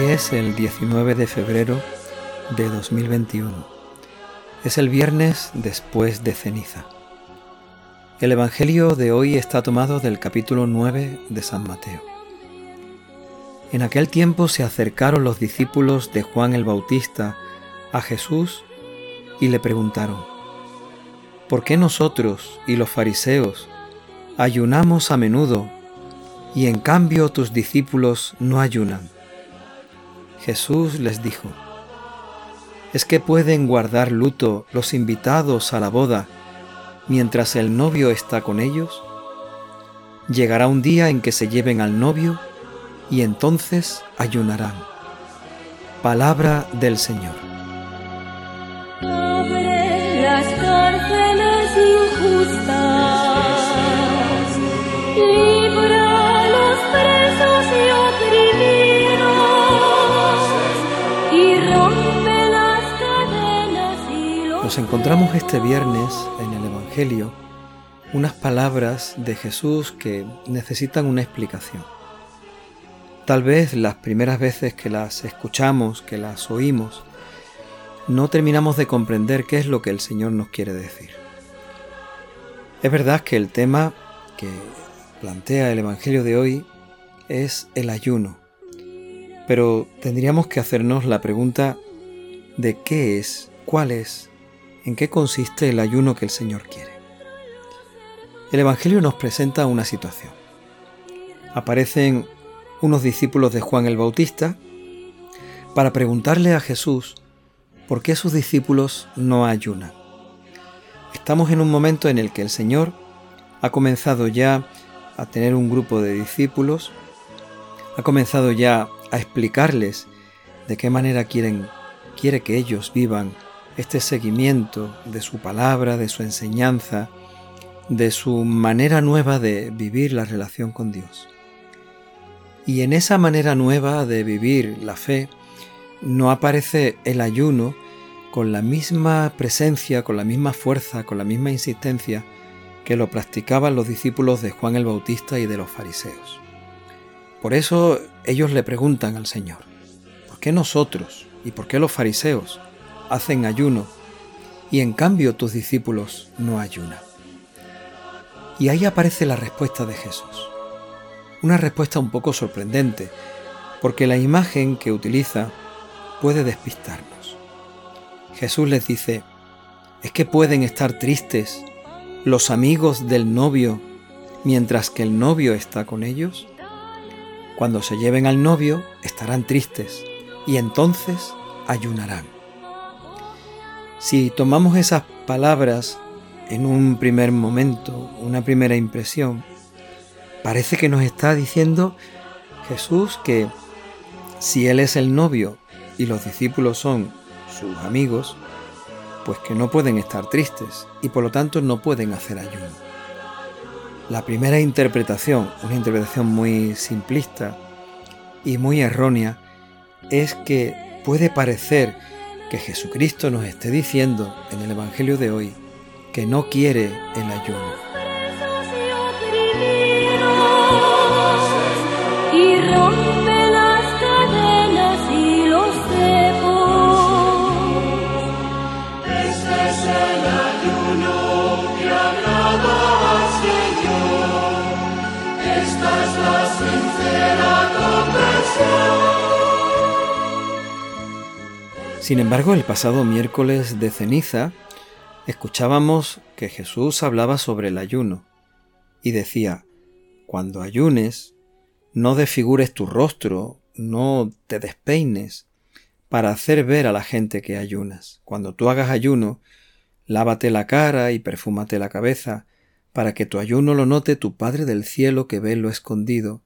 es el 19 de febrero de 2021. Es el viernes después de ceniza. El Evangelio de hoy está tomado del capítulo 9 de San Mateo. En aquel tiempo se acercaron los discípulos de Juan el Bautista a Jesús y le preguntaron, ¿por qué nosotros y los fariseos ayunamos a menudo y en cambio tus discípulos no ayunan? Jesús les dijo, ¿es que pueden guardar luto los invitados a la boda mientras el novio está con ellos? Llegará un día en que se lleven al novio y entonces ayunarán. Palabra del Señor. Nos encontramos este viernes en el Evangelio unas palabras de Jesús que necesitan una explicación. Tal vez las primeras veces que las escuchamos, que las oímos, no terminamos de comprender qué es lo que el Señor nos quiere decir. Es verdad que el tema que plantea el Evangelio de hoy es el ayuno, pero tendríamos que hacernos la pregunta de qué es, cuál es en qué consiste el ayuno que el Señor quiere. El Evangelio nos presenta una situación. Aparecen unos discípulos de Juan el Bautista para preguntarle a Jesús por qué sus discípulos no ayunan. Estamos en un momento en el que el Señor ha comenzado ya a tener un grupo de discípulos, ha comenzado ya a explicarles de qué manera quiere que ellos vivan este seguimiento de su palabra, de su enseñanza, de su manera nueva de vivir la relación con Dios. Y en esa manera nueva de vivir la fe no aparece el ayuno con la misma presencia, con la misma fuerza, con la misma insistencia que lo practicaban los discípulos de Juan el Bautista y de los fariseos. Por eso ellos le preguntan al Señor, ¿por qué nosotros y por qué los fariseos hacen ayuno y en cambio tus discípulos no ayunan. Y ahí aparece la respuesta de Jesús. Una respuesta un poco sorprendente, porque la imagen que utiliza puede despistarnos. Jesús les dice, ¿es que pueden estar tristes los amigos del novio mientras que el novio está con ellos? Cuando se lleven al novio estarán tristes y entonces ayunarán. Si tomamos esas palabras en un primer momento, una primera impresión, parece que nos está diciendo Jesús que si Él es el novio y los discípulos son sus amigos, pues que no pueden estar tristes y por lo tanto no pueden hacer ayuno. La primera interpretación, una interpretación muy simplista y muy errónea, es que puede parecer que Jesucristo nos esté diciendo en el Evangelio de hoy que no quiere el ayuno. Sin embargo, el pasado miércoles de ceniza escuchábamos que Jesús hablaba sobre el ayuno y decía, cuando ayunes, no desfigures tu rostro, no te despeines para hacer ver a la gente que ayunas. Cuando tú hagas ayuno, lávate la cara y perfúmate la cabeza, para que tu ayuno lo note tu Padre del cielo que ve lo escondido,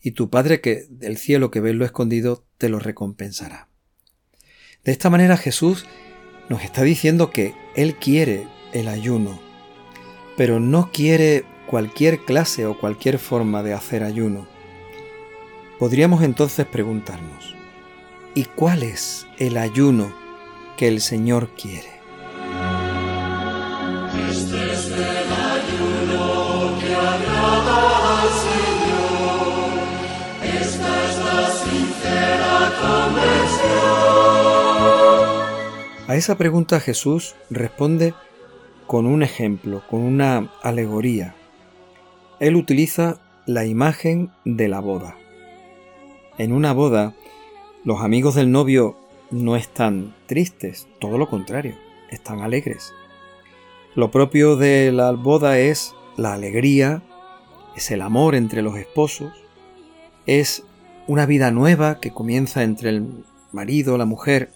y tu Padre que del cielo que ve lo escondido te lo recompensará. De esta manera Jesús nos está diciendo que Él quiere el ayuno, pero no quiere cualquier clase o cualquier forma de hacer ayuno. Podríamos entonces preguntarnos, ¿y cuál es el ayuno que el Señor quiere? A esa pregunta Jesús responde con un ejemplo, con una alegoría. Él utiliza la imagen de la boda. En una boda, los amigos del novio no están tristes, todo lo contrario, están alegres. Lo propio de la boda es la alegría, es el amor entre los esposos, es una vida nueva que comienza entre el marido, la mujer.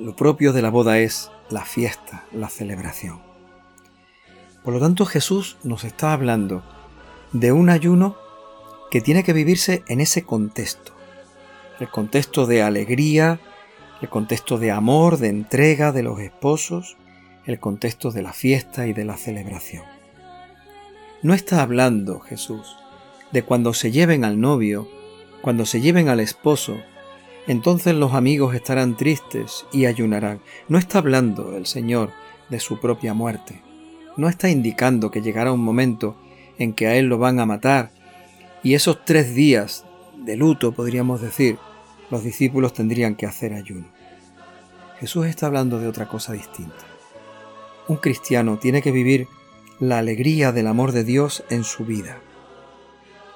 Lo propio de la boda es la fiesta, la celebración. Por lo tanto, Jesús nos está hablando de un ayuno que tiene que vivirse en ese contexto. El contexto de alegría, el contexto de amor, de entrega de los esposos, el contexto de la fiesta y de la celebración. No está hablando Jesús de cuando se lleven al novio, cuando se lleven al esposo, entonces los amigos estarán tristes y ayunarán. No está hablando el Señor de su propia muerte. No está indicando que llegará un momento en que a Él lo van a matar y esos tres días de luto, podríamos decir, los discípulos tendrían que hacer ayuno. Jesús está hablando de otra cosa distinta. Un cristiano tiene que vivir la alegría del amor de Dios en su vida.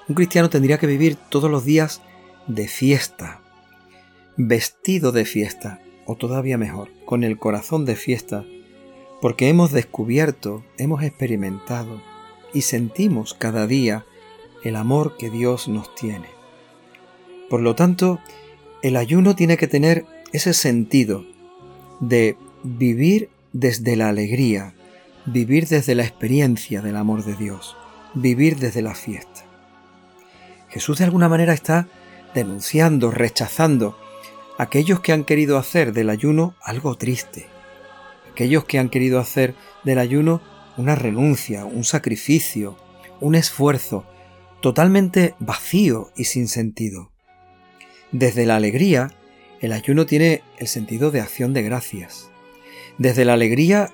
Un cristiano tendría que vivir todos los días de fiesta, vestido de fiesta, o todavía mejor, con el corazón de fiesta, porque hemos descubierto, hemos experimentado y sentimos cada día el amor que Dios nos tiene. Por lo tanto, el ayuno tiene que tener ese sentido de vivir desde la alegría, vivir desde la experiencia del amor de Dios, vivir desde la fiesta. Jesús de alguna manera está denunciando, rechazando aquellos que han querido hacer del ayuno algo triste, aquellos que han querido hacer del ayuno una renuncia, un sacrificio, un esfuerzo totalmente vacío y sin sentido. Desde la alegría, el ayuno tiene el sentido de acción de gracias. Desde la alegría,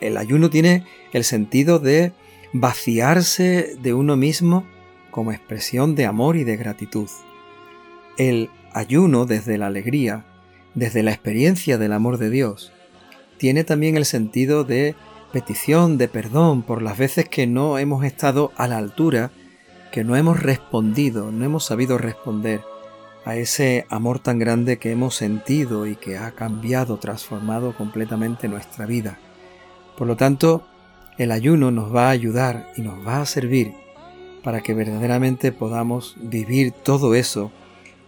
el ayuno tiene el sentido de vaciarse de uno mismo como expresión de amor y de gratitud. El ayuno desde la alegría, desde la experiencia del amor de Dios, tiene también el sentido de petición de perdón por las veces que no hemos estado a la altura, que no hemos respondido, no hemos sabido responder a ese amor tan grande que hemos sentido y que ha cambiado, transformado completamente nuestra vida. Por lo tanto, el ayuno nos va a ayudar y nos va a servir para que verdaderamente podamos vivir todo eso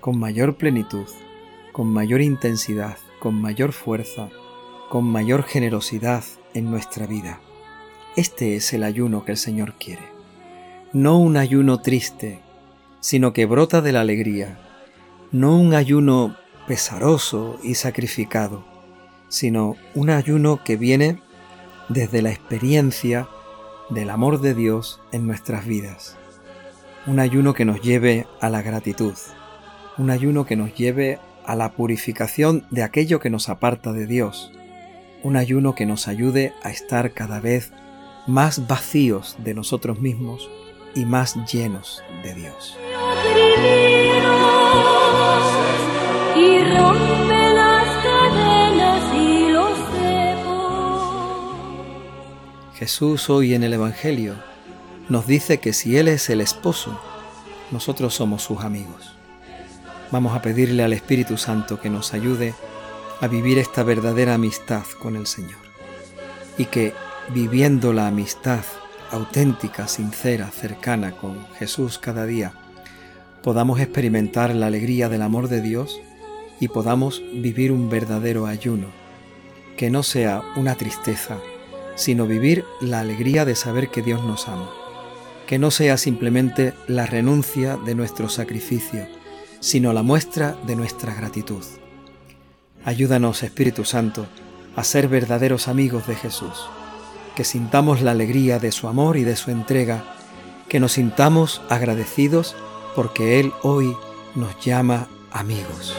con mayor plenitud, con mayor intensidad, con mayor fuerza, con mayor generosidad en nuestra vida. Este es el ayuno que el Señor quiere. No un ayuno triste, sino que brota de la alegría. No un ayuno pesaroso y sacrificado, sino un ayuno que viene desde la experiencia del amor de Dios en nuestras vidas. Un ayuno que nos lleve a la gratitud, un ayuno que nos lleve a la purificación de aquello que nos aparta de Dios, un ayuno que nos ayude a estar cada vez más vacíos de nosotros mismos y más llenos de Dios. Jesús hoy en el Evangelio nos dice que si Él es el esposo, nosotros somos sus amigos. Vamos a pedirle al Espíritu Santo que nos ayude a vivir esta verdadera amistad con el Señor y que viviendo la amistad auténtica, sincera, cercana con Jesús cada día, podamos experimentar la alegría del amor de Dios y podamos vivir un verdadero ayuno, que no sea una tristeza, sino vivir la alegría de saber que Dios nos ama, que no sea simplemente la renuncia de nuestro sacrificio, sino la muestra de nuestra gratitud. Ayúdanos, Espíritu Santo, a ser verdaderos amigos de Jesús, que sintamos la alegría de su amor y de su entrega, que nos sintamos agradecidos porque Él hoy nos llama amigos.